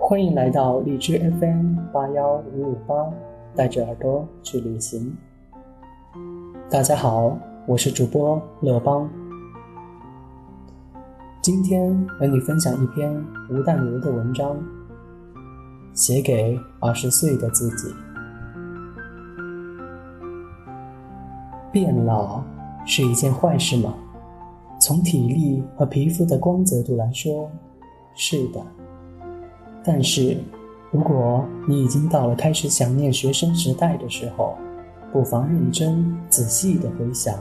欢迎来到荔枝 FM 八幺五五八，带着耳朵去旅行。大家好，我是主播乐邦。今天和你分享一篇吴淡如的文章，写给二十岁的自己。变老是一件坏事吗？从体力和皮肤的光泽度来说，是的。但是，如果你已经到了开始想念学生时代的时候，不妨认真仔细的回想，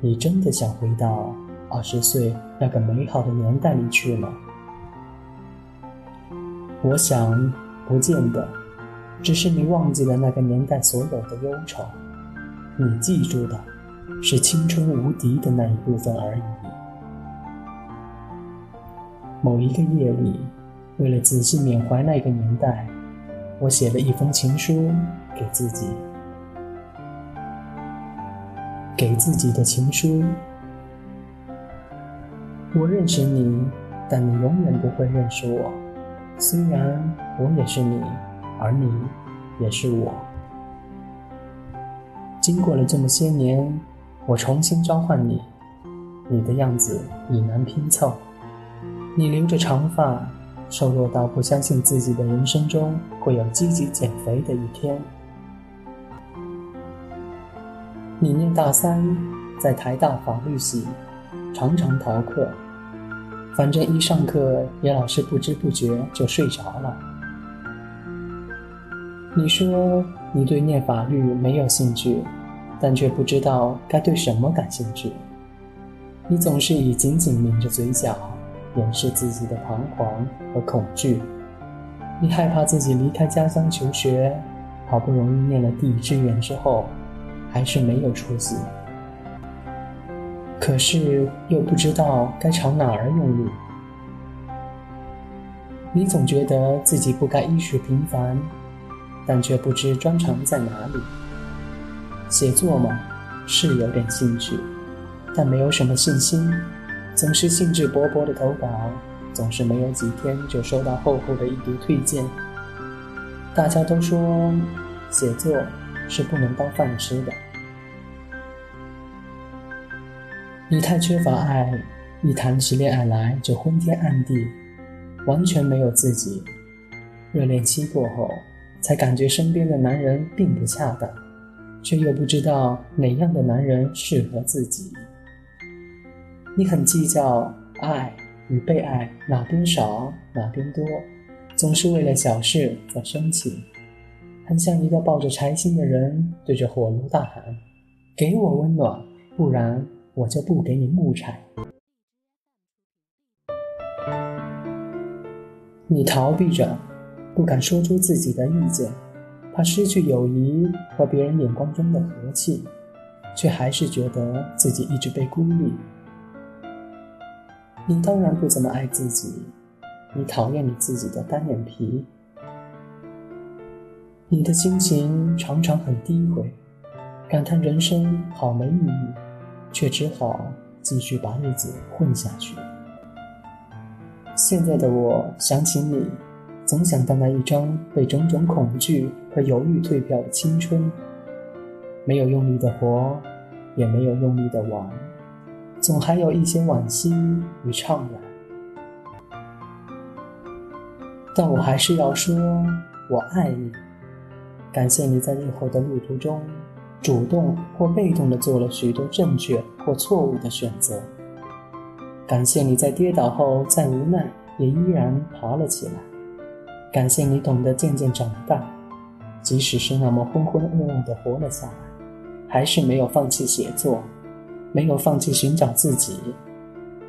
你真的想回到二十岁那个美好的年代里去吗？我想，不见得，只是你忘记了那个年代所有的忧愁，你记住的，是青春无敌的那一部分而已。某一个夜里。为了仔细缅怀那个年代，我写了一封情书给自己。给自己的情书。我认识你，但你永远不会认识我。虽然我也是你，而你也是我。经过了这么些年，我重新召唤你，你的样子已难拼凑。你留着长发。瘦弱到不相信自己的人生中会有积极减肥的一天。你念大三，在台大法律系，常常逃课，反正一上课也老是不知不觉就睡着了。你说你对念法律没有兴趣，但却不知道该对什么感兴趣。你总是以紧紧抿着嘴角。掩饰自己的彷徨和恐惧，你害怕自己离开家乡求学，好不容易念了第一志愿之后，还是没有出息。可是又不知道该朝哪儿用力。你总觉得自己不该衣食平凡，但却不知专长在哪里。写作嘛，是有点兴趣，但没有什么信心。总是兴致勃勃的投稿，总是没有几天就收到厚厚的一叠推荐。大家都说，写作是不能当饭吃的。你太缺乏爱，一谈起恋爱来就昏天暗地，完全没有自己。热恋期过后，才感觉身边的男人并不恰当，却又不知道哪样的男人适合自己。你很计较爱与被爱哪边少哪边多，总是为了小事在生气，很像一个抱着柴心的人对着火炉大喊：“给我温暖，不然我就不给你木柴。”你逃避着，不敢说出自己的意见，怕失去友谊和别人眼光中的和气，却还是觉得自己一直被孤立。你当然不怎么爱自己，你讨厌你自己的单眼皮，你的心情常常很低回，感叹人生好没意义，却只好继续把日子混下去。现在的我想起你，总想到那一张被种种恐惧和犹豫退票的青春，没有用力的活，也没有用力的玩。总还有一些惋惜与怅然，但我还是要说，我爱你。感谢你在日后的路途中，主动或被动的做了许多正确或错误的选择。感谢你在跌倒后再无奈，也依然爬了起来。感谢你懂得渐渐长大，即使是那么浑浑噩噩的活了下来，还是没有放弃写作。没有放弃寻找自己，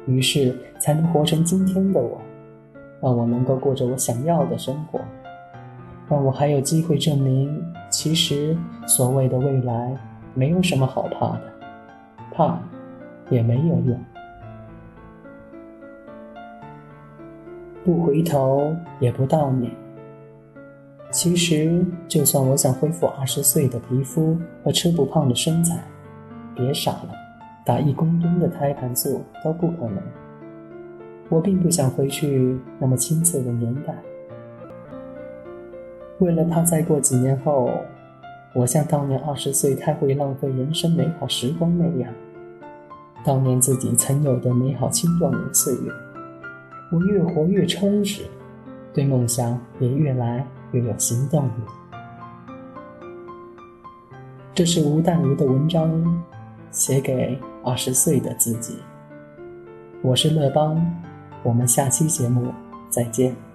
于是才能活成今天的我，让我能够过着我想要的生活，让我还有机会证明，其实所谓的未来没有什么好怕的，怕也没有用，不回头也不悼念。其实，就算我想恢复二十岁的皮肤和吃不胖的身材，别傻了。打一公吨的胎盘素都不可能。我并不想回去那么青涩的年代，为了怕再过几年后，我像当年二十岁太会浪费人生美好时光那样，当年自己曾有的美好青壮年岁月。我越活越充实，对梦想也越来越有行动力。这是吴淡如的文章，写给二十岁的自己。我是乐邦。我们下期节目再见。